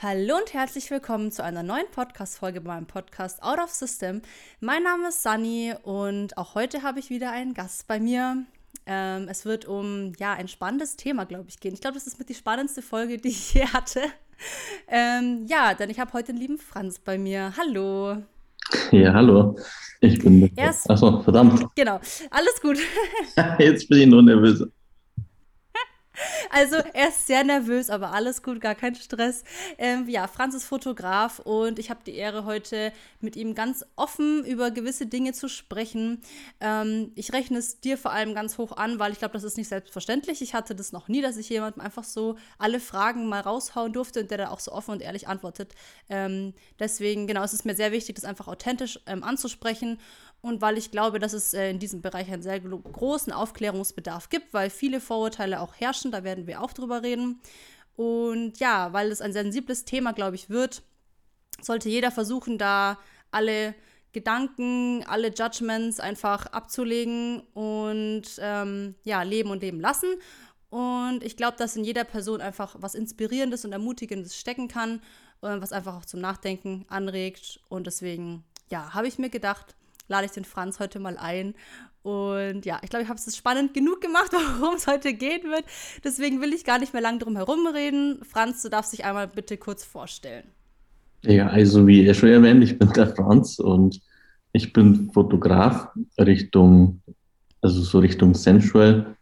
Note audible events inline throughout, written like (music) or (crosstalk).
Hallo und herzlich willkommen zu einer neuen Podcast-Folge bei meinem Podcast Out of System. Mein Name ist Sunny und auch heute habe ich wieder einen Gast bei mir. Ähm, es wird um ja ein spannendes Thema, glaube ich, gehen. Ich glaube, das ist mit die spannendste Folge, die ich je hatte. Ähm, ja, denn ich habe heute den lieben Franz bei mir. Hallo. Ja, hallo. Ich bin. Achso, verdammt. Genau, alles gut. (laughs) (laughs) Jetzt bin ich nur nervös. Also er ist sehr nervös, aber alles gut, gar kein Stress. Ähm, ja, Franz ist Fotograf und ich habe die Ehre, heute mit ihm ganz offen über gewisse Dinge zu sprechen. Ähm, ich rechne es dir vor allem ganz hoch an, weil ich glaube, das ist nicht selbstverständlich. Ich hatte das noch nie, dass ich jemandem einfach so alle Fragen mal raushauen durfte und der da auch so offen und ehrlich antwortet. Ähm, deswegen, genau, es ist mir sehr wichtig, das einfach authentisch ähm, anzusprechen und weil ich glaube, dass es äh, in diesem Bereich einen sehr großen Aufklärungsbedarf gibt, weil viele Vorurteile auch herrschen, da werden wir auch drüber reden. Und ja, weil es ein sensibles Thema, glaube ich, wird, sollte jeder versuchen, da alle Gedanken, alle Judgments einfach abzulegen und ähm, ja, leben und leben lassen. Und ich glaube, dass in jeder Person einfach was Inspirierendes und Ermutigendes stecken kann, äh, was einfach auch zum Nachdenken anregt. Und deswegen, ja, habe ich mir gedacht, lade ich den Franz heute mal ein. Und ja, ich glaube, ich habe es spannend genug gemacht, (laughs) worum es heute gehen wird. Deswegen will ich gar nicht mehr lange drum herum reden. Franz, du darfst dich einmal bitte kurz vorstellen. Ja, also wie er schon erwähnt, ich bin der Franz und ich bin Fotograf Richtung, also so Richtung Sensual.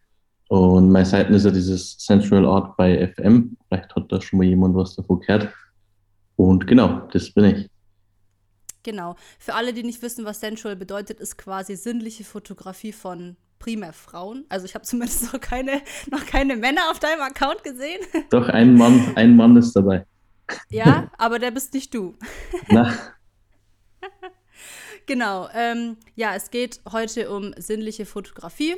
Und meine Seite ist ja dieses Sensual Art bei FM. Vielleicht hat da schon mal jemand was davon gehört. Und genau, das bin ich. Genau. Für alle, die nicht wissen, was Sensual bedeutet, ist quasi sinnliche Fotografie von primär Frauen. Also ich habe zumindest noch keine, noch keine Männer auf deinem Account gesehen. (laughs) Doch, ein Mann, ein Mann ist dabei. Ja, aber der bist nicht du. (laughs) Na. genau. Ähm, ja, es geht heute um sinnliche Fotografie.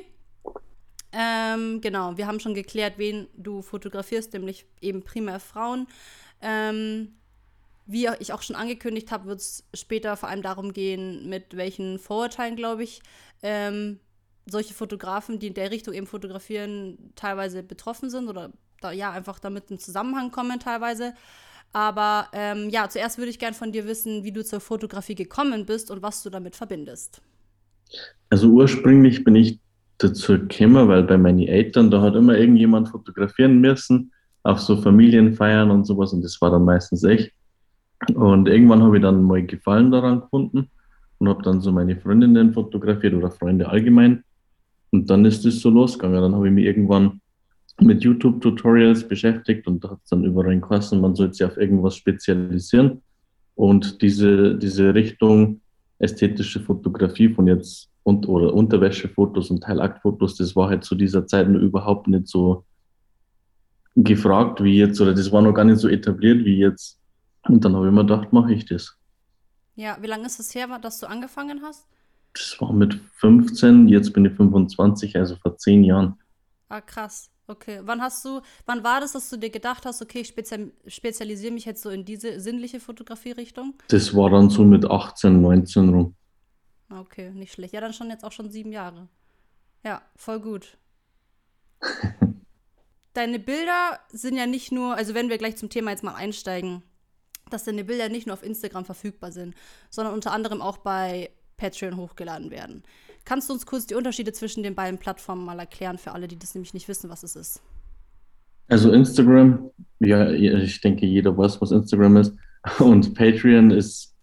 Ähm, genau, wir haben schon geklärt, wen du fotografierst, nämlich eben primär Frauen. Ähm, wie ich auch schon angekündigt habe, wird es später vor allem darum gehen, mit welchen Vorurteilen, glaube ich, ähm, solche Fotografen, die in der Richtung eben fotografieren, teilweise betroffen sind oder da, ja, einfach damit in Zusammenhang kommen teilweise. Aber ähm, ja, zuerst würde ich gern von dir wissen, wie du zur Fotografie gekommen bist und was du damit verbindest. Also ursprünglich bin ich dazu gekommen, weil bei meinen Eltern, da hat immer irgendjemand fotografieren müssen, auf so Familienfeiern und sowas und das war dann meistens echt. Und irgendwann habe ich dann mal Gefallen daran gefunden und habe dann so meine Freundinnen fotografiert oder Freunde allgemein. Und dann ist es so losgegangen. Dann habe ich mich irgendwann mit YouTube-Tutorials beschäftigt und da hat es dann überall geheißen, man soll sich auf irgendwas spezialisieren. Und diese, diese Richtung ästhetische Fotografie von jetzt und, oder Unterwäschefotos und Teilaktfotos, das war halt zu dieser Zeit noch überhaupt nicht so gefragt wie jetzt, oder das war noch gar nicht so etabliert wie jetzt und dann habe ich mir gedacht, mache ich das. Ja, wie lange ist es her, dass du angefangen hast? Das war mit 15, jetzt bin ich 25, also vor zehn Jahren. Ah, krass. Okay. Wann hast du, wann war das, dass du dir gedacht hast, okay, ich spezial, spezialisiere mich jetzt so in diese sinnliche Fotografie-Richtung? Das war dann so mit 18, 19 rum. Okay, nicht schlecht. Ja, dann schon jetzt auch schon sieben Jahre. Ja, voll gut. (laughs) Deine Bilder sind ja nicht nur, also wenn wir gleich zum Thema jetzt mal einsteigen, dass deine Bilder nicht nur auf Instagram verfügbar sind, sondern unter anderem auch bei Patreon hochgeladen werden. Kannst du uns kurz die Unterschiede zwischen den beiden Plattformen mal erklären, für alle, die das nämlich nicht wissen, was es ist? Also Instagram, ja, ich denke, jeder weiß, was Instagram ist. (laughs) Und Patreon ist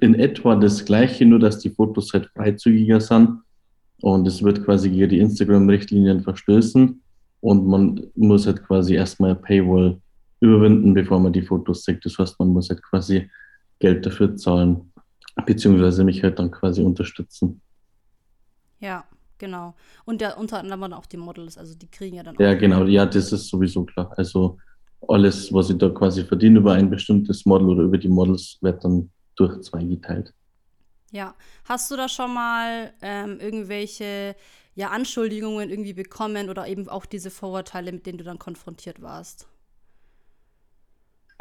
in etwa das gleiche, nur dass die Fotos halt freizügiger sind. Und es wird quasi gegen die Instagram-Richtlinien verstößen. Und man muss halt quasi erstmal Paywall überwinden, bevor man die Fotos sieht. Das heißt, man muss halt quasi Geld dafür zahlen, beziehungsweise mich halt dann quasi unterstützen. Ja, genau. Und ja, unter anderem auch die Models, also die kriegen ja dann auch. Ja, genau, ja, das ist sowieso klar. Also alles, was ich da quasi verdiene über ein bestimmtes Model oder über die Models, wird dann durch zwei geteilt. Ja, hast du da schon mal ähm, irgendwelche ja, Anschuldigungen irgendwie bekommen oder eben auch diese Vorurteile, mit denen du dann konfrontiert warst?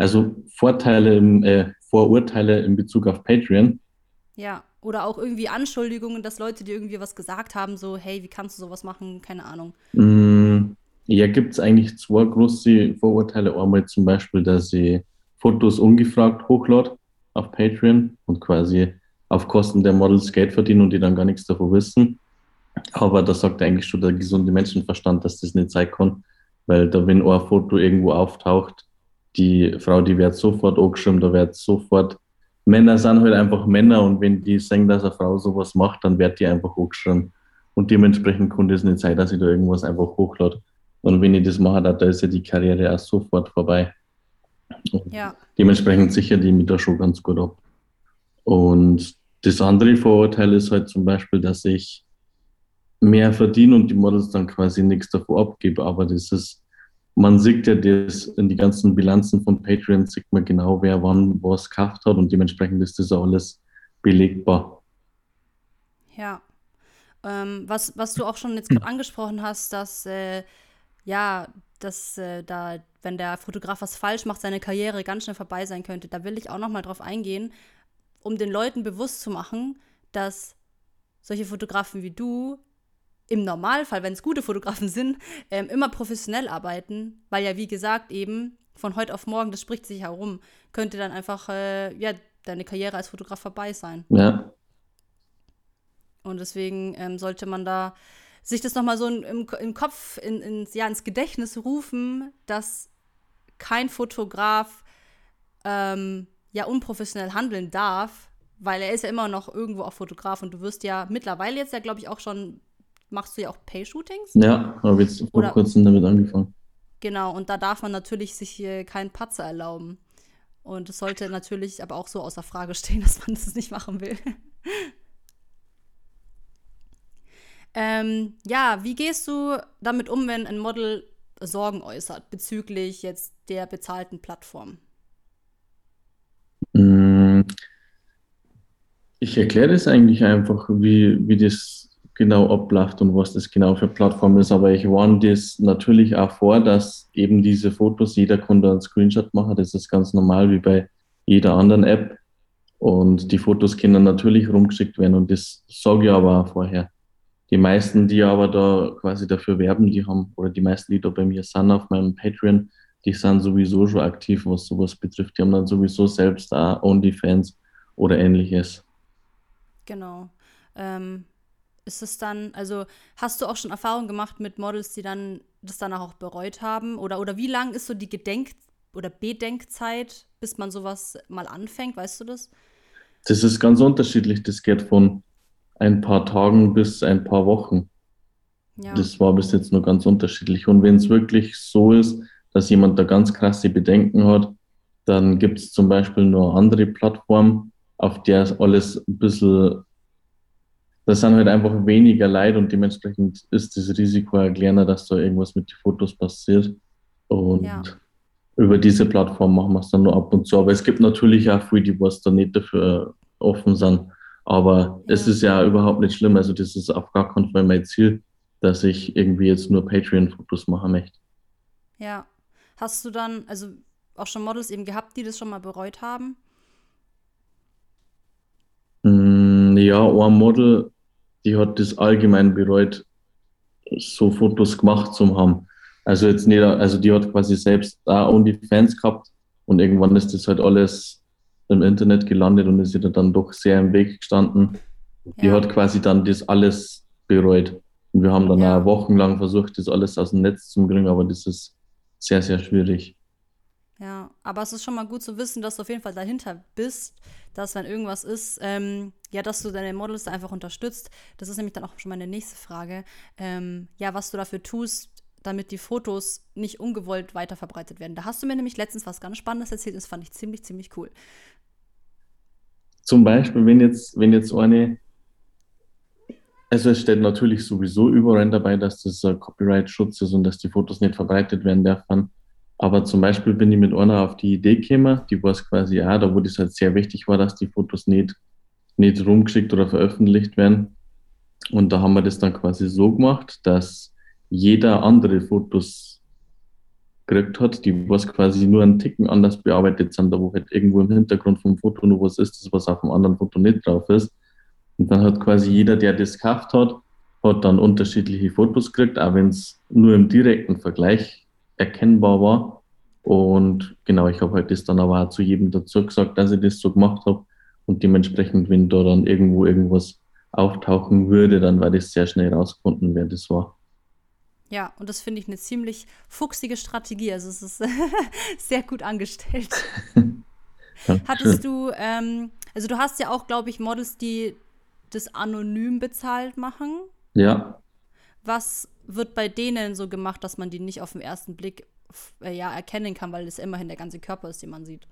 Also Vorteile, im, äh, Vorurteile in Bezug auf Patreon. Ja, oder auch irgendwie Anschuldigungen, dass Leute dir irgendwie was gesagt haben, so, hey, wie kannst du sowas machen? Keine Ahnung. Mm, ja, gibt es eigentlich zwei große Vorurteile. Einmal zum Beispiel, dass ich Fotos ungefragt hochlade auf Patreon und quasi auf Kosten der Models Geld verdienen und die dann gar nichts davon wissen. Aber da sagt eigentlich schon der gesunde Menschenverstand, dass das nicht sein kann, weil da, wenn ein Foto irgendwo auftaucht, die Frau, die wird sofort angeschrieben, da wird sofort, Männer sind halt einfach Männer und wenn die sehen, dass eine Frau sowas macht, dann wird die einfach angeschrieben. Und dementsprechend kann das nicht sein, dass ich da irgendwas einfach hochlade. Und wenn ich das mache, da ist ja die Karriere auch sofort vorbei. Ja. Dementsprechend sichert die mich da schon ganz gut ab. Und das andere Vorurteil ist halt zum Beispiel, dass ich mehr verdiene und die Models dann quasi nichts davor abgebe. Aber das ist, man sieht ja das in die ganzen Bilanzen von Patreon, sieht man genau, wer wann was gekauft hat und dementsprechend ist das alles belegbar. Ja. Ähm, was, was du auch schon jetzt gerade angesprochen hast, dass äh, ja, dass äh, da, wenn der Fotograf was falsch macht, seine Karriere ganz schnell vorbei sein könnte. Da will ich auch noch mal drauf eingehen, um den Leuten bewusst zu machen, dass solche Fotografen wie du im Normalfall, wenn es gute Fotografen (laughs) sind, ähm, immer professionell arbeiten, weil ja, wie gesagt, eben von heute auf morgen, das spricht sich herum, könnte dann einfach, äh, ja, deine Karriere als Fotograf vorbei sein. Ja. Und deswegen ähm, sollte man da sich das nochmal so im, im Kopf, in, in, ja, ins Gedächtnis rufen, dass kein Fotograf ähm, ja unprofessionell handeln darf, weil er ist ja immer noch irgendwo auch Fotograf und du wirst ja mittlerweile jetzt ja, glaube ich, auch schon, machst du ja auch Pay-Shootings? Ja, habe jetzt vor kurzem damit angefangen. Genau, und da darf man natürlich sich hier keinen Patzer erlauben. Und es sollte natürlich aber auch so außer Frage stehen, (laughs) dass man das nicht machen will. (laughs) Ähm, ja, wie gehst du damit um, wenn ein Model Sorgen äußert bezüglich jetzt der bezahlten Plattform? Mm, ich erkläre das eigentlich einfach, wie, wie das genau abläuft und was das genau für Plattform ist. Aber ich warne das natürlich auch vor, dass eben diese Fotos, jeder Kunde einen Screenshot machen. Das ist ganz normal wie bei jeder anderen App. Und die Fotos können natürlich rumgeschickt werden und das sage ich aber auch vorher. Die meisten, die aber da quasi dafür werben, die haben, oder die meisten, die da bei mir sind auf meinem Patreon, die sind sowieso schon aktiv, was sowas betrifft. Die haben dann sowieso selbst auch OnlyFans oder ähnliches. Genau. Ähm, ist es dann, also hast du auch schon Erfahrungen gemacht mit Models, die dann das danach auch bereut haben? Oder, oder wie lang ist so die Gedenk- oder Bedenkzeit, bis man sowas mal anfängt? Weißt du das? Das ist ganz unterschiedlich. Das geht von ein paar Tagen bis ein paar Wochen. Ja. Das war bis jetzt nur ganz unterschiedlich. Und wenn es wirklich so ist, dass jemand da ganz krasse Bedenken hat, dann gibt es zum Beispiel nur andere Plattformen, auf der alles ein bisschen, da sind halt einfach weniger Leid und dementsprechend ist das Risiko ja kleiner, dass da irgendwas mit den Fotos passiert. Und ja. über diese Plattform machen wir es dann nur ab und zu. Aber es gibt natürlich auch viele, die was da nicht dafür offen sind. Aber es ist ja überhaupt nicht schlimm. Also das ist auf gar keinen Fall mein Ziel, dass ich irgendwie jetzt nur Patreon-Fotos machen möchte. Ja. Hast du dann, also auch schon Models eben gehabt, die das schon mal bereut haben? Mm, ja, ein Model, die hat das allgemein bereut, so Fotos gemacht zu haben. Also jetzt nicht, also die hat quasi selbst da Fans gehabt und irgendwann ist das halt alles im Internet gelandet und ist ihr dann doch sehr im Weg gestanden. Ja. Die hat quasi dann das alles bereut. Und wir haben dann ja. wochenlang versucht, das alles aus dem Netz zu bringen, aber das ist sehr, sehr schwierig. Ja, aber es ist schon mal gut zu wissen, dass du auf jeden Fall dahinter bist, dass wenn irgendwas ist, ähm, ja, dass du deine Models einfach unterstützt. Das ist nämlich dann auch schon meine nächste Frage. Ähm, ja, was du dafür tust, damit die Fotos nicht ungewollt weiterverbreitet werden. Da hast du mir nämlich letztens was ganz Spannendes erzählt, das fand ich ziemlich, ziemlich cool. Zum Beispiel, wenn jetzt, wenn jetzt eine, also es steht natürlich sowieso überall dabei, dass das Copyright-Schutz ist und dass die Fotos nicht verbreitet werden dürfen. Aber zum Beispiel bin ich mit einer auf die Idee gekommen, die war es quasi auch, da wo das halt sehr wichtig war, dass die Fotos nicht, nicht rumgeschickt oder veröffentlicht werden. Und da haben wir das dann quasi so gemacht, dass jeder andere Fotos gekriegt hat, die was quasi nur einen Ticken anders bearbeitet sind, da wo halt irgendwo im Hintergrund vom Foto nur was ist, das was auf dem anderen Foto nicht drauf ist. Und dann hat quasi jeder, der das gekauft hat, hat dann unterschiedliche Fotos gekriegt, auch wenn es nur im direkten Vergleich erkennbar war. Und genau, ich habe halt das dann aber auch zu jedem dazu gesagt, dass ich das so gemacht habe. Und dementsprechend, wenn da dann irgendwo irgendwas auftauchen würde, dann war das sehr schnell rausgefunden, wer das war. Ja, und das finde ich eine ziemlich fuchsige Strategie. Also es ist (laughs) sehr gut angestellt. (laughs) Hattest du, ähm, also du hast ja auch, glaube ich, Models, die das anonym bezahlt machen. Ja. Was wird bei denen so gemacht, dass man die nicht auf den ersten Blick äh, ja, erkennen kann, weil es immerhin der ganze Körper ist, den man sieht?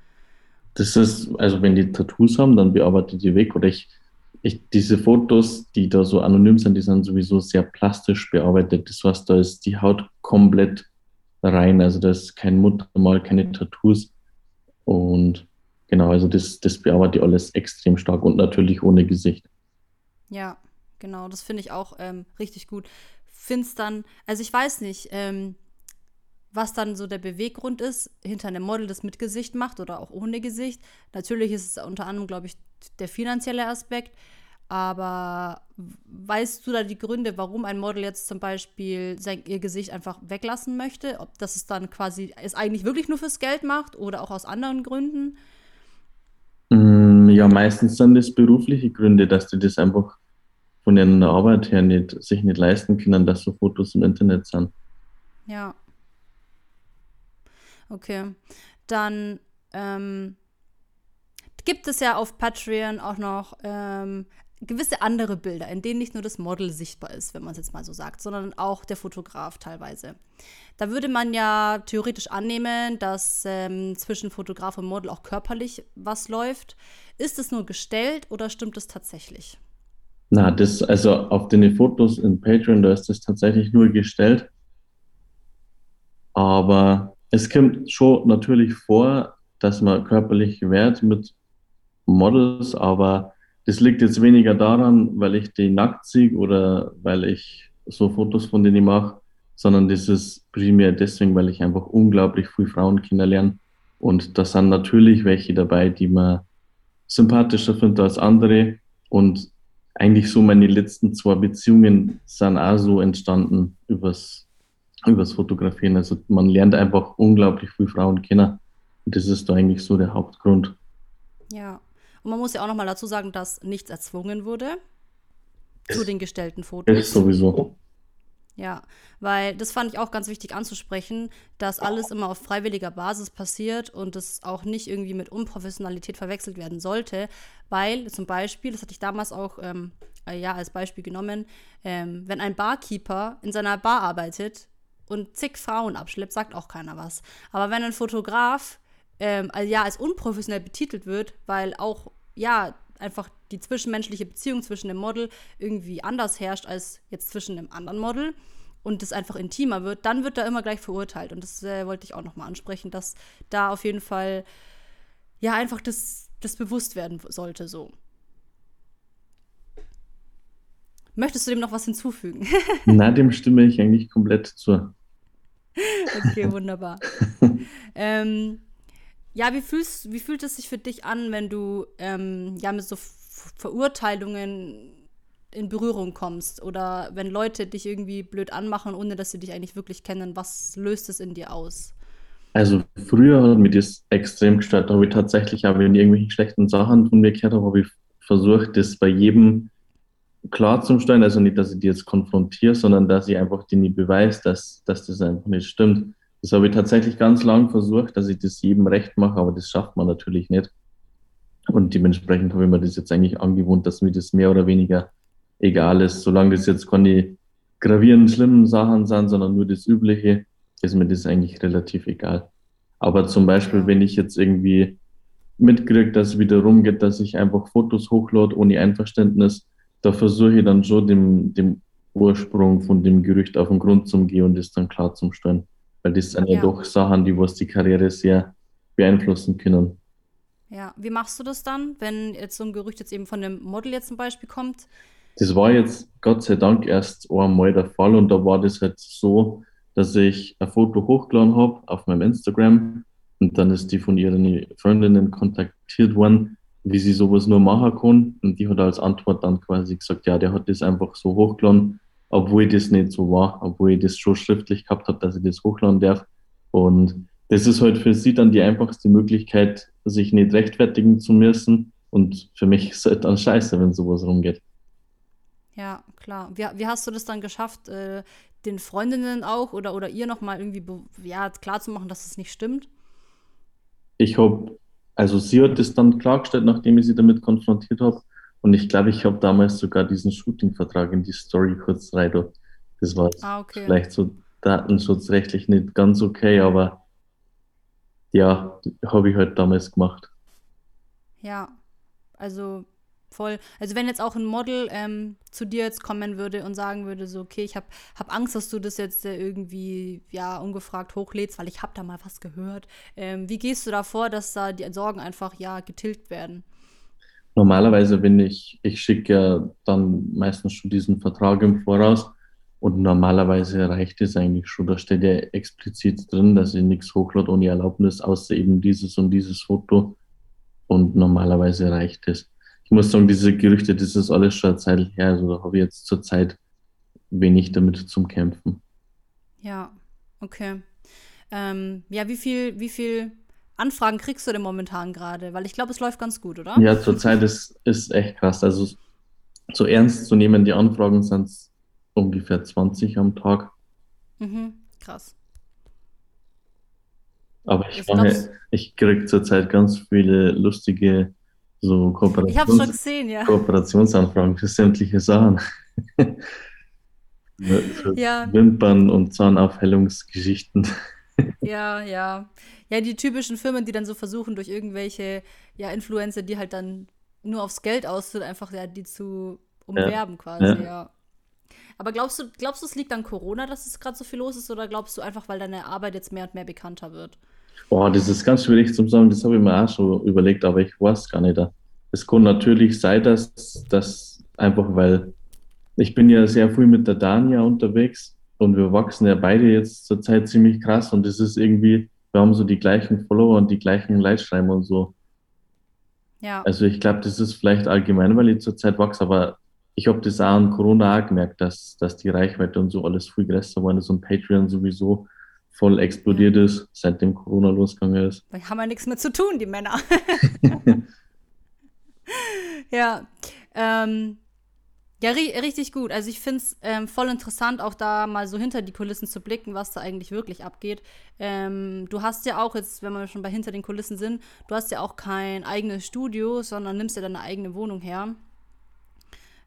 Das ist, also wenn die Tattoos haben, dann bearbeitet die weg. Oder ich, ich, diese Fotos, die da so anonym sind, die sind sowieso sehr plastisch bearbeitet. Das heißt, da ist die Haut komplett rein. Also da ist kein Muttermal, keine Tattoos. Und genau, also das, das bearbeitet alles extrem stark und natürlich ohne Gesicht. Ja, genau, das finde ich auch ähm, richtig gut. Find's dann, also ich weiß nicht, ähm, was dann so der Beweggrund ist, hinter einem Model, das mit Gesicht macht oder auch ohne Gesicht. Natürlich ist es unter anderem, glaube ich, der finanzielle Aspekt. Aber weißt du da die Gründe, warum ein Model jetzt zum Beispiel sein, ihr Gesicht einfach weglassen möchte? Ob das es dann quasi es eigentlich wirklich nur fürs Geld macht oder auch aus anderen Gründen? Mm, ja, meistens sind das berufliche Gründe, dass die das einfach von der Arbeit her nicht, sich nicht leisten können, dass so Fotos im Internet sind. Ja. Okay. Dann ähm, gibt es ja auf Patreon auch noch ähm, gewisse andere Bilder, in denen nicht nur das Model sichtbar ist, wenn man es jetzt mal so sagt, sondern auch der Fotograf teilweise. Da würde man ja theoretisch annehmen, dass ähm, zwischen Fotograf und Model auch körperlich was läuft. Ist es nur gestellt oder stimmt es tatsächlich? Na, das, also auf den Fotos in Patreon, da ist das tatsächlich nur gestellt. Aber es kommt schon natürlich vor, dass man körperlich wert mit Models, aber das liegt jetzt weniger daran, weil ich die nackt sehe oder weil ich so Fotos von denen mache, sondern das ist primär deswegen, weil ich einfach unglaublich viele Frauen kennenlerne. Und da sind natürlich welche dabei, die man sympathischer findet als andere. Und eigentlich so meine letzten zwei Beziehungen sind auch so entstanden übers, übers Fotografieren. Also man lernt einfach unglaublich viele Frauen kennen. Und das ist da eigentlich so der Hauptgrund. Ja, und man muss ja auch noch mal dazu sagen, dass nichts erzwungen wurde zu den gestellten Fotos. Ist sowieso. Ja, weil das fand ich auch ganz wichtig anzusprechen, dass alles immer auf freiwilliger Basis passiert und es auch nicht irgendwie mit Unprofessionalität verwechselt werden sollte, weil zum Beispiel, das hatte ich damals auch ähm, äh, ja als Beispiel genommen, ähm, wenn ein Barkeeper in seiner Bar arbeitet und zig Frauen abschleppt, sagt auch keiner was. Aber wenn ein Fotograf ähm, ja als unprofessionell betitelt wird, weil auch ja einfach die zwischenmenschliche Beziehung zwischen dem Model irgendwie anders herrscht als jetzt zwischen dem anderen Model und es einfach intimer wird, dann wird er immer gleich verurteilt. Und das äh, wollte ich auch nochmal ansprechen, dass da auf jeden Fall ja einfach das, das bewusst werden sollte so. Möchtest du dem noch was hinzufügen? (laughs) Na, dem stimme ich eigentlich komplett zu. okay, wunderbar. (laughs) ähm, ja, wie, fühlst, wie fühlt es sich für dich an, wenn du ähm, ja mit so Verurteilungen in Berührung kommst oder wenn Leute dich irgendwie blöd anmachen, ohne dass sie dich eigentlich wirklich kennen? Was löst es in dir aus? Also früher hat mich das extrem gestört. Da habe ich tatsächlich, auch wenn irgendwelche schlechten Sachen von mir gehört habe, habe ich versucht, das bei jedem klarzustellen. Also nicht, dass ich die jetzt konfrontiere, sondern dass ich einfach denen beweise, dass, dass das einfach nicht stimmt. Das habe ich tatsächlich ganz lang versucht, dass ich das jedem recht mache, aber das schafft man natürlich nicht. Und dementsprechend habe ich mir das jetzt eigentlich angewohnt, dass mir das mehr oder weniger egal ist. Solange das jetzt keine gravierenden, schlimmen Sachen sind, sondern nur das Übliche, ist mir das eigentlich relativ egal. Aber zum Beispiel, wenn ich jetzt irgendwie mitkriege, dass es wieder rumgeht, dass ich einfach Fotos hochlade ohne Einverständnis, da versuche ich dann schon dem, dem Ursprung von dem Gerücht auf den Grund zu gehen und das dann klar zu stellen. Weil das sind ja, ja doch Sachen, die was die Karriere sehr beeinflussen können. Ja, wie machst du das dann, wenn jetzt so ein Gerücht jetzt eben von dem Model jetzt zum Beispiel kommt? Das war jetzt Gott sei Dank erst einmal der Fall und da war das halt so, dass ich ein Foto hochgeladen habe auf meinem Instagram und dann ist die von ihren Freundinnen kontaktiert worden, wie sie sowas nur machen kann und die hat als Antwort dann quasi gesagt, ja, der hat das einfach so hochgeladen obwohl das nicht so war, obwohl ich das schon schriftlich gehabt habe, dass ich das hochladen darf. Und das ist halt für sie dann die einfachste Möglichkeit, sich nicht rechtfertigen zu müssen. Und für mich ist es halt dann scheiße, wenn sowas rumgeht. Ja, klar. Wie, wie hast du das dann geschafft, äh, den Freundinnen auch oder, oder ihr nochmal irgendwie ja, klarzumachen, dass es nicht stimmt? Ich habe, also sie hat es dann klargestellt, nachdem ich sie damit konfrontiert habe. Und ich glaube, ich habe damals sogar diesen Shooting-Vertrag in die Story kurz rein. Das war ah, okay. vielleicht so datenschutzrechtlich nicht ganz okay, aber ja, habe ich halt damals gemacht. Ja, also voll. Also wenn jetzt auch ein Model ähm, zu dir jetzt kommen würde und sagen würde, so, okay, ich habe hab Angst, dass du das jetzt äh, irgendwie, ja, ungefragt hochlädst, weil ich habe da mal was gehört. Ähm, wie gehst du da vor, dass da die Sorgen einfach, ja, getilgt werden? Normalerweise bin ich, ich schicke ja dann meistens schon diesen Vertrag im Voraus und normalerweise reicht es eigentlich schon. Da steht ja explizit drin, dass ich nichts hochlade ohne Erlaubnis, außer eben dieses und dieses Foto. Und normalerweise reicht es. Ich muss sagen, diese Gerüchte, das ist alles schon eine Zeit her. Also da habe ich jetzt zurzeit wenig damit zum Kämpfen. Ja, okay. Ähm, ja, wie viel, wie viel Anfragen kriegst du denn momentan gerade? Weil ich glaube, es läuft ganz gut, oder? Ja, zurzeit ist, ist echt krass. Also so ernst zu nehmen, die Anfragen sind ungefähr 20 am Tag. Mhm, krass. Aber ich, mache, ich kriege zurzeit ganz viele lustige so Kooperations ich gesehen, ja. Kooperationsanfragen für sämtliche Sachen. (laughs) (laughs) für ja. Wimpern und Zahnaufhellungsgeschichten. Ja, ja. Ja, die typischen Firmen, die dann so versuchen, durch irgendwelche ja, Influencer, die halt dann nur aufs Geld aus sind, einfach ja, die zu umwerben ja. quasi, ja. ja. Aber glaubst du, glaubst du, es liegt an Corona, dass es gerade so viel los ist, oder glaubst du einfach, weil deine Arbeit jetzt mehr und mehr bekannter wird? Boah, das ist ganz schwierig zu sagen, das habe ich mir auch schon überlegt, aber ich weiß gar nicht. Es kann natürlich sein, dass das einfach, weil ich bin ja sehr früh mit der Dania unterwegs und wir wachsen ja beide jetzt zurzeit ziemlich krass und es ist irgendwie, wir haben so die gleichen Follower und die gleichen Leitschreiber und so. Ja. Also ich glaube, das ist vielleicht allgemein, weil ich zurzeit wachse, aber ich habe das auch an Corona auch gemerkt, dass, dass die Reichweite und so alles viel größer geworden ist und Patreon sowieso voll explodiert ja. ist, seitdem Corona losgegangen ist. Da haben wir nichts mehr zu tun, die Männer. (laughs) (laughs) ja, ähm, ja, ri richtig gut. Also ich finde es ähm, voll interessant, auch da mal so hinter die Kulissen zu blicken, was da eigentlich wirklich abgeht. Ähm, du hast ja auch jetzt, wenn wir schon bei hinter den Kulissen sind, du hast ja auch kein eigenes Studio, sondern nimmst ja deine eigene Wohnung her.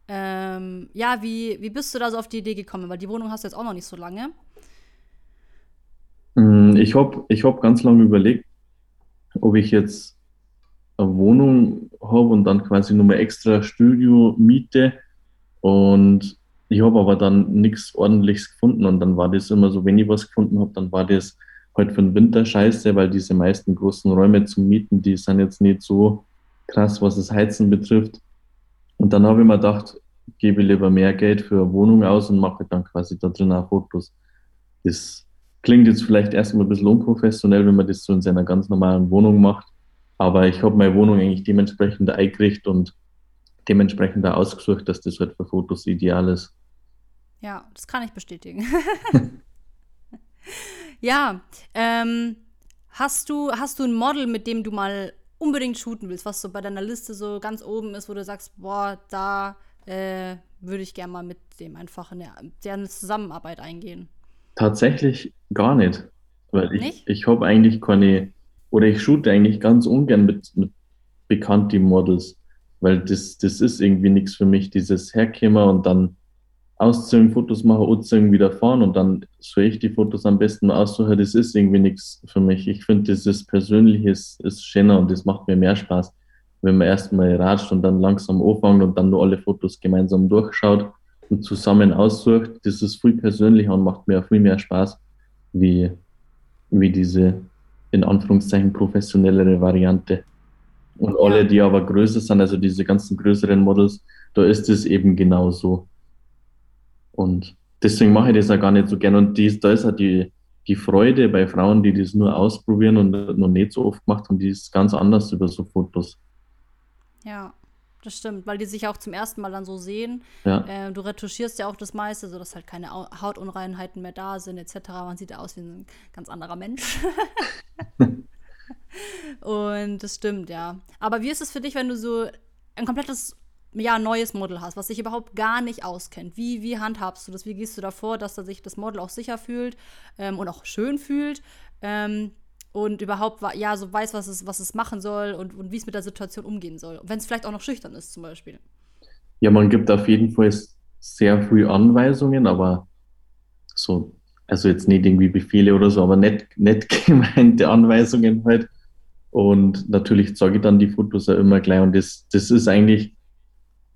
Ähm, ja, wie, wie bist du da so auf die Idee gekommen? Weil die Wohnung hast du jetzt auch noch nicht so lange. Mm, ich habe ich hab ganz lange überlegt, ob ich jetzt eine Wohnung habe und dann quasi nur mal extra Studio miete. Und ich habe aber dann nichts ordentliches gefunden. Und dann war das immer so, wenn ich was gefunden habe, dann war das halt für den Winter scheiße, weil diese meisten großen Räume zum Mieten, die sind jetzt nicht so krass, was das Heizen betrifft. Und dann habe ich mir gedacht, gebe lieber mehr Geld für eine Wohnung aus und mache dann quasi da drin auch Fotos. Das klingt jetzt vielleicht erstmal ein bisschen unprofessionell, wenn man das so in seiner ganz normalen Wohnung macht. Aber ich habe meine Wohnung eigentlich dementsprechend eingerichtet und dementsprechend da ausgesucht, dass das halt für Fotos ideal ist. Ja, das kann ich bestätigen. (laughs) ja, ähm, hast du, hast du ein Model, mit dem du mal unbedingt shooten willst, was so bei deiner Liste so ganz oben ist, wo du sagst, boah, da äh, würde ich gerne mal mit dem einfach in eine, Zusammenarbeit eingehen? Tatsächlich gar nicht. Weil ich, ich habe eigentlich keine, oder ich shoote eigentlich ganz ungern mit, mit bekannten Models, weil das, das ist irgendwie nichts für mich, dieses Herkämmer und dann ausziehen, Fotos machen, ausziehen, wieder fahren und dann soll ich die Fotos am besten aussuchen, das ist irgendwie nichts für mich. Ich finde, das ist persönlich, ist, ist schöner und das macht mir mehr Spaß, wenn man erstmal ratscht und dann langsam anfängt und dann nur alle Fotos gemeinsam durchschaut und zusammen aussucht. Das ist viel persönlicher und macht mir viel mehr Spaß, wie, wie diese in Anführungszeichen professionellere Variante. Und alle, die aber größer sind, also diese ganzen größeren Models, da ist es eben genau so. Und deswegen mache ich das auch gar nicht so gern. Und dies, da ist auch die, die Freude bei Frauen, die das nur ausprobieren und noch nicht so oft gemacht haben, die ist ganz anders über so Fotos. Ja, das stimmt, weil die sich auch zum ersten Mal dann so sehen. Ja. Äh, du retuschierst ja auch das meiste, sodass halt keine Au- Hautunreinheiten mehr da sind, etc. Man sieht ja aus wie ein ganz anderer Mensch. (laughs) (laughs) Und das stimmt, ja. Aber wie ist es für dich, wenn du so ein komplettes, ja, neues Model hast, was sich überhaupt gar nicht auskennt? Wie, wie handhabst du das? Wie gehst du davor, dass da sich das Model auch sicher fühlt ähm, und auch schön fühlt? Ähm, und überhaupt ja so weiß, was es, was es machen soll und, und wie es mit der Situation umgehen soll. Wenn es vielleicht auch noch schüchtern ist, zum Beispiel. Ja, man gibt auf jeden Fall sehr früh Anweisungen, aber so, also jetzt nicht irgendwie Befehle oder so, aber nett, nett (laughs) gemeinte Anweisungen halt. Und natürlich zeige ich dann die Fotos ja immer gleich. Und das, das ist eigentlich,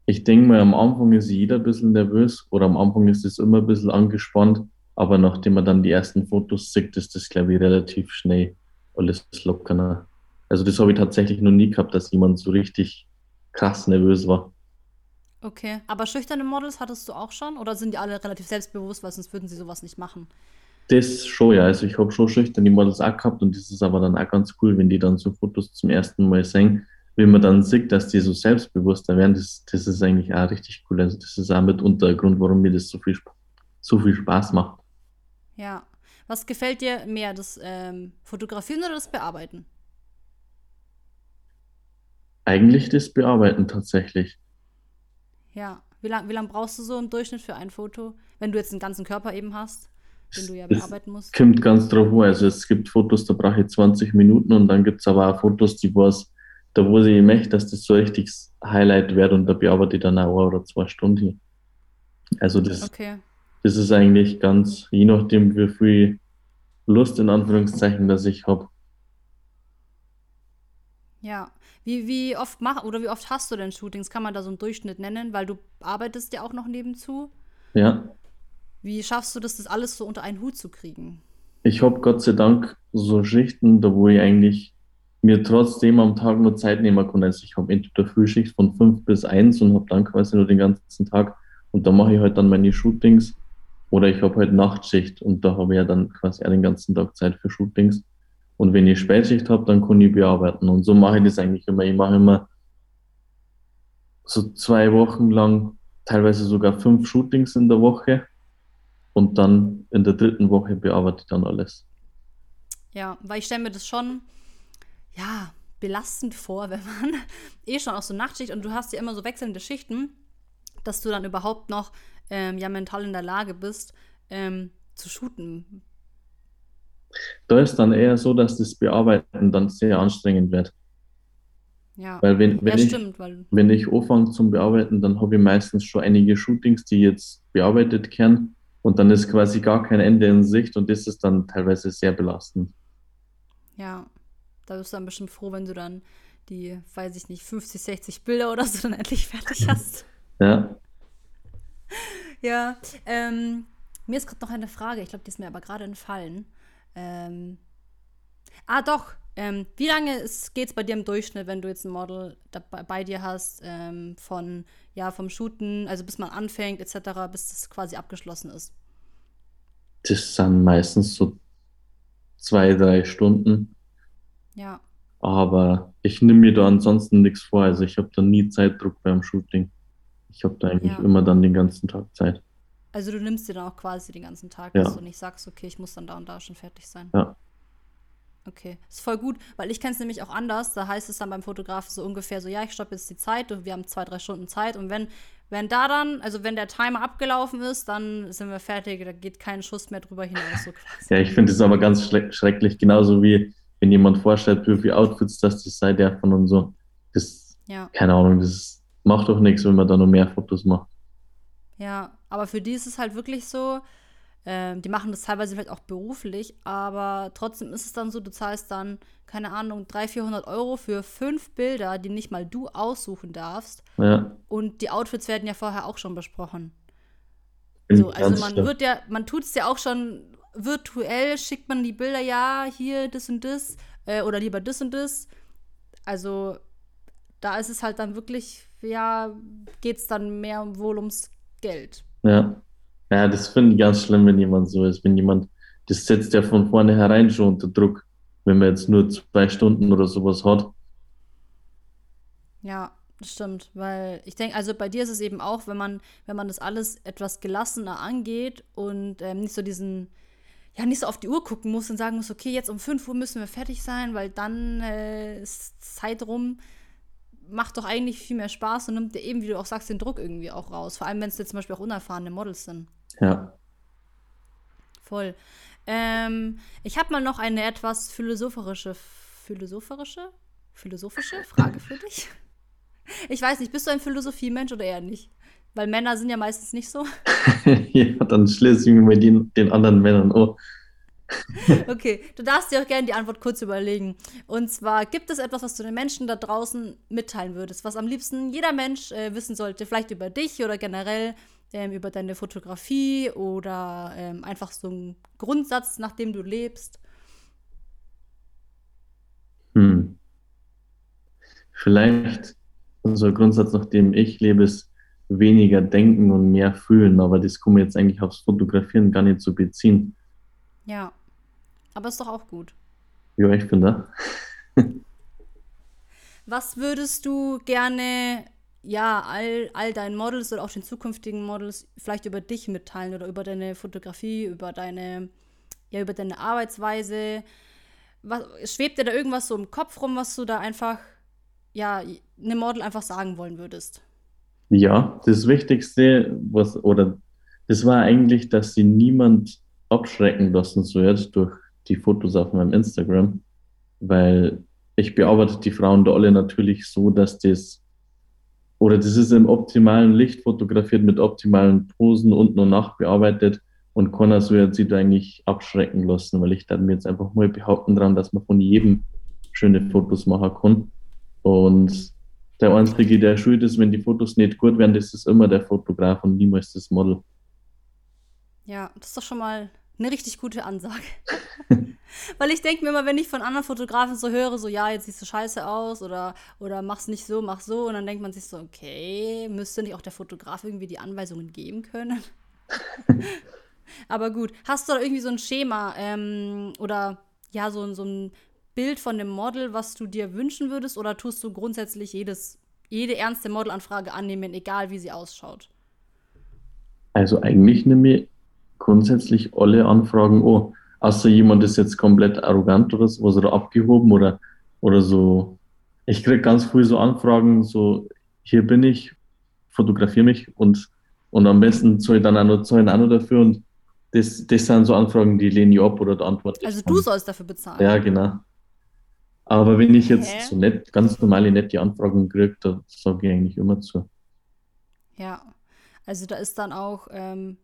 ich denke mal, am Anfang ist jeder ein bisschen nervös oder am Anfang ist es immer ein bisschen angespannt. Aber nachdem man dann die ersten Fotos sieht, ist das, glaube ich, relativ schnell alles lockerer. Also das habe ich tatsächlich noch nie gehabt, dass jemand so richtig krass nervös war. Okay. Aber schüchterne Models hattest du auch schon? Oder sind die alle relativ selbstbewusst, weil sonst würden sie sowas nicht machen? Das schon, ja. Also ich habe schon schüchterne Models auch gehabt und das ist aber dann auch ganz cool, wenn die dann so Fotos zum ersten Mal sehen, wenn man dann sieht, dass die so selbstbewusster werden, das, das ist eigentlich auch richtig cool. Also das ist auch mitunter der Grund, warum mir das so viel, so viel Spaß macht. Ja. Was gefällt dir mehr, das ähm, Fotografieren oder das Bearbeiten? Eigentlich das Bearbeiten tatsächlich. Ja. Wie lange wie lang brauchst du so im Durchschnitt für ein Foto, wenn du jetzt einen ganzen Körper eben hast, den du ja Das bearbeiten musst? kommt ganz drauf an. Also es gibt Fotos, da brauche ich 20 Minuten und dann gibt es aber auch Fotos, die was, da wo ich möchte, dass das so richtig Highlight wird und da bearbeite ich dann eine oder zwei Stunden. Also das Okay. Das ist eigentlich ganz, je nachdem, wie viel Lust in Anführungszeichen, dass ich habe. Ja. Wie, wie oft mach oder wie oft hast du denn Shootings? Kann man da so einen Durchschnitt nennen? Weil du arbeitest ja auch noch nebenzu. Ja, Wie schaffst du das, das alles so unter einen Hut zu kriegen? ich habe Gott sei Dank so Schichten, da wo ich eigentlich mir trotzdem am Tag nur Zeit nehmen kann. Also ich habe entweder Frühschicht von 5 bis 1 und habe dann quasi nur den ganzen Tag und da mache ich halt dann meine Shootings. Oder ich habe halt Nachtschicht und da habe ich ja dann quasi auch den ganzen Tag Zeit für Shootings. Und wenn ich Spätschicht habe, dann kann ich bearbeiten. Und so mache ich das eigentlich immer. Ich mache immer so zwei Wochen lang, teilweise sogar fünf Shootings in der Woche. Und dann in der dritten Woche bearbeite ich dann alles. Ja, weil ich stelle mir das schon, ja, belastend vor, (laughs) wenn man eh schon aus so Nachtschicht und du hast ja immer so wechselnde Schichten, dass du dann überhaupt noch ähm, ja mental in der Lage bist, ähm, zu shooten. Da ist dann eher so, dass das Bearbeiten dann sehr anstrengend wird. Ja, Weil wenn, wenn ich, stimmt, weil, wenn ich anfange zum Bearbeiten, dann habe ich meistens schon einige Shootings, die jetzt bearbeitet werden. Und dann ist quasi gar kein Ende in Sicht und das ist dann teilweise sehr belastend. ja, da bist du dann bestimmt froh, wenn du dann die, weiß ich nicht, 50, 60 Bilder oder so dann endlich fertig hast. Ja, Ja, ähm, mir ist gerade noch eine Frage, ich glaube, die ist mir aber gerade entfallen. Ähm, ah, doch. Ähm, wie lange geht es bei dir im Durchschnitt, wenn du jetzt ein Model dabei, bei dir hast, ähm, von, ja, vom Shooten, also bis man anfängt, etc., bis das quasi abgeschlossen ist? das sind meistens so zwei, drei Stunden. Ja, Aber ich nehme mir da ansonsten nichts vor. Also ich habe da nie Zeitdruck beim Shooting. Ich habe da eigentlich Ja. immer dann den ganzen Tag Zeit. Also du nimmst dir dann auch quasi den ganzen Tag, Ja. dass du nicht sagst, okay, ich muss dann da und da schon fertig sein. Ja. Okay, ist voll gut, weil ich kenne es nämlich auch anders. Da heißt es dann beim Fotografen so ungefähr so, ja, ich stoppe jetzt die Zeit und wir haben zwei, drei Stunden Zeit. Und wenn, wenn da dann, also wenn der Timer abgelaufen ist, dann sind wir fertig, da geht kein Schuss mehr drüber hinaus, so quasi. (laughs) Ja, ich finde es aber ganz schre- schrecklich, genauso wie wenn jemand vorstellt, wie viele Outfits das das sei davon und so. Das, Ja, keine Ahnung, das macht doch nichts, wenn man da noch mehr Fotos macht. Ja, aber für die ist es halt wirklich so, ähm, die machen das teilweise vielleicht auch beruflich, aber trotzdem ist es dann so, du zahlst dann, keine Ahnung, 300, 400 Euro für fünf Bilder, die nicht mal du aussuchen darfst. Ja, Und die Outfits werden ja vorher auch schon besprochen. So, also man wird ja, man tut es ja auch schon virtuell, schickt man die Bilder, ja, hier das und das, äh, oder lieber das und das. Also da ist es halt dann wirklich, ja, geht es dann mehr wohl ums Geld. Ja. Ja, das finde ich ganz schlimm, wenn jemand so ist. Wenn jemand, das setzt ja von vornherein schon unter Druck, wenn man jetzt nur zwei Stunden oder sowas hat. Ja, Das stimmt, weil ich denke, also bei dir ist es eben auch, wenn man, wenn man das alles etwas gelassener angeht und ähm, nicht so diesen, ja, nicht so auf die Uhr gucken muss und sagen muss, okay, jetzt um 5 Uhr müssen wir fertig sein, weil dann äh, ist Zeit rum, macht doch eigentlich viel mehr Spaß und nimmt dir eben, wie du auch sagst, den Druck irgendwie auch raus. Vor allem, wenn es jetzt zum Beispiel auch unerfahrene Models sind. Ja. Voll. Ähm, ich habe mal noch eine etwas philosophische, philosophische, philosophische Frage für dich. (laughs) Ich weiß nicht, bist du ein Philosophiemensch oder eher nicht? Weil Männer sind ja meistens nicht so. (laughs) ja, dann schließe ich mir mit den, den anderen Männern oh. (laughs) okay, du darfst dir auch gerne die Antwort kurz überlegen. Und zwar, gibt es etwas, was du den Menschen da draußen mitteilen würdest, was am liebsten jeder Mensch äh, wissen sollte, vielleicht über dich oder generell ähm, über deine Fotografie oder ähm, einfach so ein Grundsatz, nach dem du lebst? Hm. Vielleicht unser Grundsatz, nach dem ich lebe, ist weniger denken und mehr fühlen, aber das kann man jetzt eigentlich aufs Fotografieren gar nicht so beziehen. Ja, aber ist doch auch gut. Ja, ich finde. (laughs) Was würdest du gerne, ja, all, all deinen Models oder auch den zukünftigen Models vielleicht über dich mitteilen oder über deine Fotografie, über deine, ja, über deine Arbeitsweise? Was, schwebt dir da irgendwas so im Kopf rum, was du da einfach, ja, einem Model einfach sagen wollen würdest? Ja, das Wichtigste, was, oder das war eigentlich, dass sie niemand abschrecken lassen soll durch die Fotos auf meinem Instagram, weil ich bearbeite die Frauen da alle natürlich so, dass das oder das ist im optimalen Licht fotografiert mit optimalen Posen und nur nachbearbeitet und keiner soll jetzt sich da eigentlich abschrecken lassen, weil ich dann mir jetzt einfach mal behaupten dran, dass man von jedem schöne Fotos machen kann und der Einzige, der schuld ist, wenn die Fotos nicht gut werden, das ist immer der Fotograf und niemals das Model. Ja, das ist doch schon mal eine richtig gute Ansage. (laughs) Weil ich denke mir immer, wenn ich von anderen Fotografen so höre, so, ja, jetzt siehst du scheiße aus oder, oder mach's nicht so, mach so. Und dann denkt man sich so, okay, müsste nicht auch der Fotograf irgendwie die Anweisungen geben können? (laughs) Aber gut, hast du da irgendwie so ein Schema ähm, oder ja, so, so ein Bild von dem Model, was du dir wünschen würdest? Oder tust du grundsätzlich jedes, jede ernste Modelanfrage annehmen, egal wie sie ausschaut? Also eigentlich nehme ich grundsätzlich alle Anfragen an. Außer jemand ist jetzt komplett arrogant oder so, oder abgehoben oder, oder so. Ich kriege ganz viel so Anfragen, so, hier bin ich, fotografiere mich und, und am besten zahle ich dann auch noch, zahle auch noch dafür und das, das sind so Anfragen, die lehne ich ab oder antworte Also du sollst dafür bezahlen? Ja, genau. Aber wenn ich jetzt Hä? so nett, ganz normale, nette Anfragen kriege, da sage ich eigentlich immer zu. Ja, also da ist dann auch, ähm,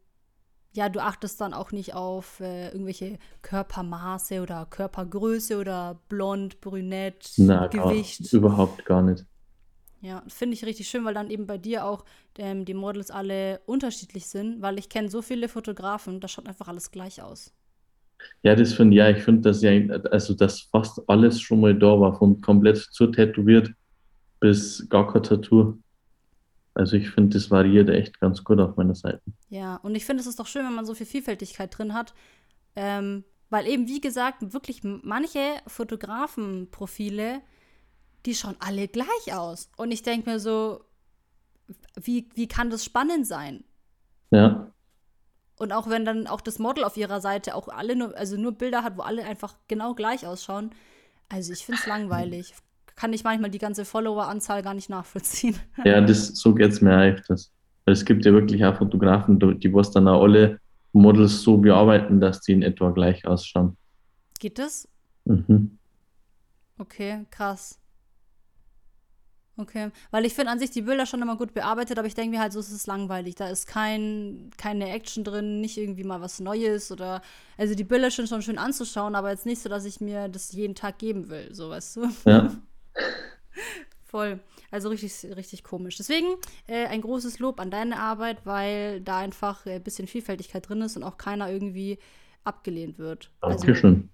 ja, du achtest dann auch nicht auf äh, irgendwelche Körpermaße oder Körpergröße oder blond, brünett, Na, Gewicht. Gar, überhaupt gar nicht. Ja, finde ich richtig schön, weil dann eben bei dir auch ähm, die Models alle unterschiedlich sind, weil ich kenne so viele Fotografen, da schaut einfach alles gleich aus. Ja, das finde ja, ich finde, dass ja, also dass fast alles schon mal da war, von komplett zu tätowiert bis gar kein Tattoo. Also ich finde, das variiert echt ganz gut auf meiner Seite. Ja, und ich finde, es ist doch schön, wenn man so viel Vielfältigkeit drin hat. Ähm, weil eben, wie gesagt, wirklich manche Fotografenprofile, die schauen alle gleich aus. Und ich denke mir so, wie, wie kann das spannend sein? Ja. Und auch wenn dann auch das Model auf ihrer Seite auch alle nur, also nur Bilder hat, wo alle einfach genau gleich ausschauen. Also ich finde es langweilig. Kann ich manchmal die ganze Follower-Anzahl gar nicht nachvollziehen. (laughs) Ja, das, so geht es mir öfters. Weil es gibt ja wirklich auch Fotografen, die was dann auch alle Models so bearbeiten, dass die in etwa gleich ausschauen. Geht das? Mhm. Okay, krass. Okay, weil ich finde an sich die Bilder schon immer gut bearbeitet, aber ich denke mir halt, so ist es langweilig. Da ist kein, keine Action drin, nicht irgendwie mal was Neues oder. Also die Bilder sind schon schön anzuschauen, aber jetzt nicht so, dass ich mir das jeden Tag geben will, so weißt du. Ja. (laughs) (laughs) Voll. Also richtig, richtig komisch. Deswegen äh, ein großes Lob an deine Arbeit, weil da einfach ein bisschen Vielfältigkeit drin ist und auch keiner irgendwie abgelehnt wird. Dankeschön.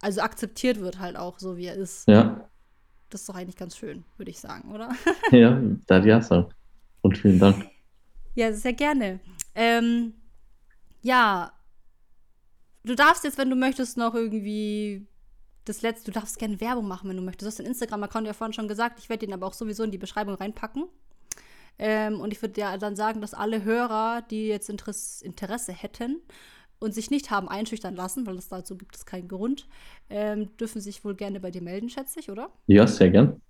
Also, also akzeptiert wird halt auch so, wie er ist. Ja. Das ist doch eigentlich ganz schön, würde ich sagen, oder? (laughs) ja, da ja sagen. Und vielen Dank. Ja, sehr gerne. Ähm, ja, du darfst jetzt, wenn du möchtest, noch irgendwie das letzte, du darfst gerne Werbung machen, wenn du möchtest. Du hast den Instagram-Account ja vorhin schon gesagt. Ich werde den aber auch sowieso in die Beschreibung reinpacken. Ähm, und ich würde ja dann sagen, dass alle Hörer, die jetzt Interesse, Interesse hätten und sich nicht haben einschüchtern lassen, weil es dazu gibt es keinen Grund, ähm, dürfen sich wohl gerne bei dir melden, schätze ich, oder? Ja, sehr gern.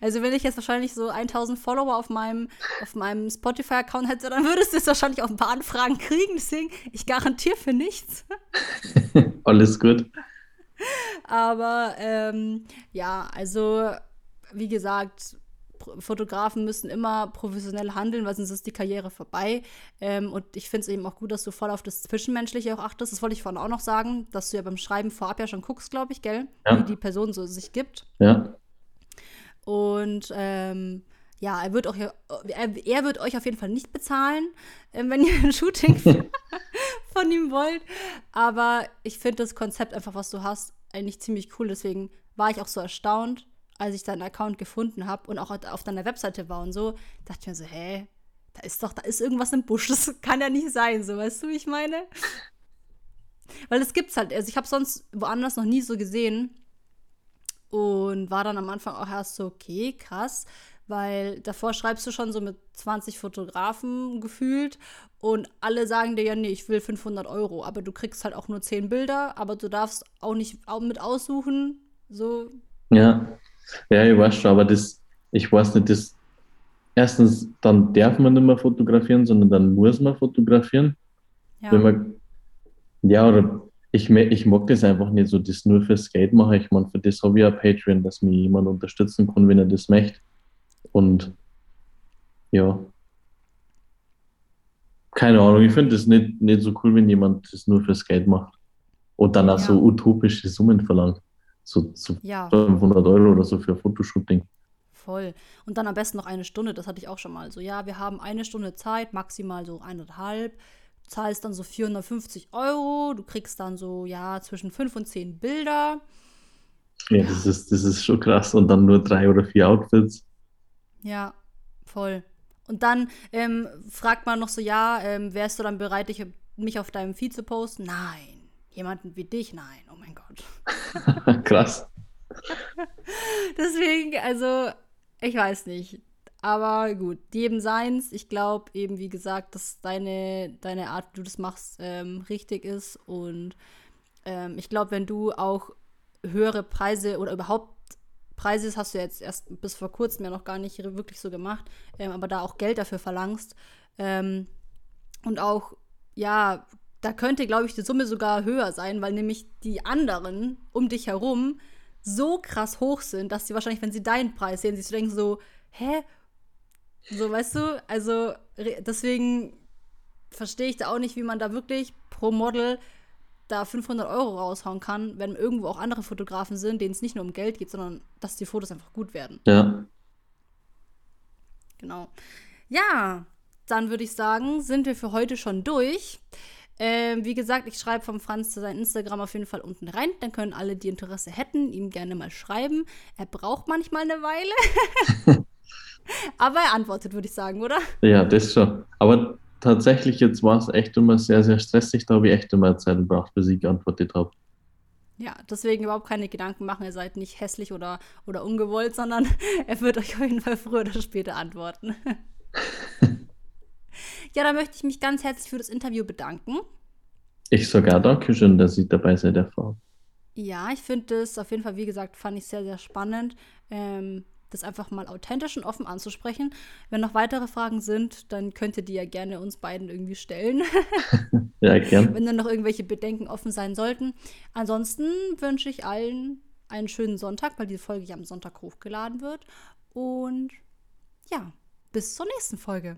Also wenn ich jetzt wahrscheinlich so 1000 Follower auf meinem, auf meinem Spotify-Account hätte, dann würdest du jetzt wahrscheinlich auch ein paar Anfragen kriegen. Deswegen, ich garantiere für nichts. (laughs) Alles gut. Aber ähm, ja, also wie gesagt, Fotografen müssen immer professionell handeln, weil sonst ist die Karriere vorbei. Ähm, und ich finde es eben auch gut, dass du voll auf das Zwischenmenschliche auch achtest. Das wollte ich vorhin auch noch sagen, dass du ja beim Schreiben vorab ja schon guckst, glaube ich, gell? Ja. Wie die Person so sich gibt. Ja. Und ähm, ja, er wird, auch, er, er, wird euch auf jeden Fall nicht bezahlen, äh, wenn ihr ein Shooting (laughs) (laughs) von ihm wollt. Aber ich finde das Konzept einfach, was du hast, eigentlich ziemlich cool. Deswegen war ich auch so erstaunt, als ich deinen Account gefunden habe und auch auf deiner Webseite war und so. Dachte ich mir so, hä, da ist doch, da ist irgendwas im Busch. Das (laughs) kann ja nicht sein, so weißt du, wie ich meine? Weil es gibt's halt. Also ich habe sonst woanders noch nie so gesehen und war dann am Anfang auch erst so, okay, krass, weil davor schreibst du schon so mit 20 Fotografen gefühlt und alle sagen dir ja, nee, ich will 500 Euro, aber du kriegst halt auch nur 10 Bilder, aber du darfst auch nicht mit aussuchen, so. Ja, ja, ich weiß schon, aber das, ich weiß nicht, das, erstens, dann darf man nicht mehr fotografieren, sondern dann muss man fotografieren. Ja. Wenn man, ja, oder ich, ich mag das einfach nicht so, das nur fürs Geld mache. Ich meine, für das habe ich ja Patreon, dass mir jemand unterstützen kann, wenn er das möchte. Und ja, keine Ahnung, ich finde das nicht, nicht so cool, wenn jemand das nur fürs Geld macht und dann auch ja. so utopische Summen verlangt. So, so ja. 500 Euro oder so für ein Fotoshooting. Voll. Und dann am besten noch eine Stunde, das hatte ich auch schon mal. So, ja, wir haben eine Stunde Zeit, maximal so eineinhalb zahlst dann so 450 Euro, du kriegst dann so, ja, zwischen fünf und zehn Bilder. Ja, ja, Das, ist, das ist schon krass. Und dann nur drei oder vier Outfits. Ja, voll. Und dann ähm, fragt man noch so, ja, ähm, wärst du dann bereit, dich, mich auf deinem Feed zu posten? Nein. Jemanden wie dich? Nein. Oh mein Gott. (laughs) krass. (laughs) Deswegen, also, ich weiß nicht. Aber gut, jedem seins. Ich glaube eben, wie gesagt, dass deine, deine Art, wie du das machst, ähm, richtig ist. Und ähm, ich glaube, wenn du auch höhere Preise oder überhaupt Preise, hast du jetzt erst bis vor kurzem ja noch gar nicht wirklich so gemacht, ähm, aber da auch Geld dafür verlangst. Ähm, und auch, ja, da könnte, glaube ich, die Summe sogar höher sein, weil nämlich die anderen um dich herum so krass hoch sind, dass sie wahrscheinlich, wenn sie deinen Preis sehen, sich denken so, hä, so, weißt du? Also, deswegen verstehe ich da auch nicht, wie man da wirklich pro Model da 500 Euro raushauen kann, wenn irgendwo auch andere Fotografen sind, denen es nicht nur um Geld geht, sondern dass die Fotos einfach gut werden. Ja. Genau. Ja, dann würde ich sagen, sind wir für heute schon durch. Ähm, wie gesagt, ich schreibe vom Franz zu seinem Instagram auf jeden Fall unten rein. Dann können alle, die Interesse hätten, ihm gerne mal schreiben. Er braucht manchmal eine Weile. (laughs) Aber er antwortet, würde ich sagen, oder? Ja, das schon. Aber tatsächlich, jetzt war es echt immer sehr, sehr stressig. Da habe ich echt immer Zeit gebraucht, bis ich geantwortet habe. Ja, deswegen überhaupt keine Gedanken machen, ihr seid nicht hässlich oder, oder ungewollt, sondern (laughs) er wird euch auf jeden Fall früher oder später antworten. (laughs) ja, da möchte ich mich ganz herzlich für das Interview bedanken. Ich sogar danke schön, dass ich dabei sein darf. Ja, ich finde das auf jeden Fall, wie gesagt, fand ich sehr, sehr spannend. Ähm, das einfach mal authentisch und offen anzusprechen. Wenn noch weitere Fragen sind, dann könnt ihr die ja gerne uns beiden irgendwie stellen. (laughs) ja, (laughs) gern. Wenn dann noch irgendwelche Bedenken offen sein sollten. Ansonsten wünsche ich allen einen schönen Sonntag, weil die Folge ja am Sonntag hochgeladen wird. Und ja, bis zur nächsten Folge.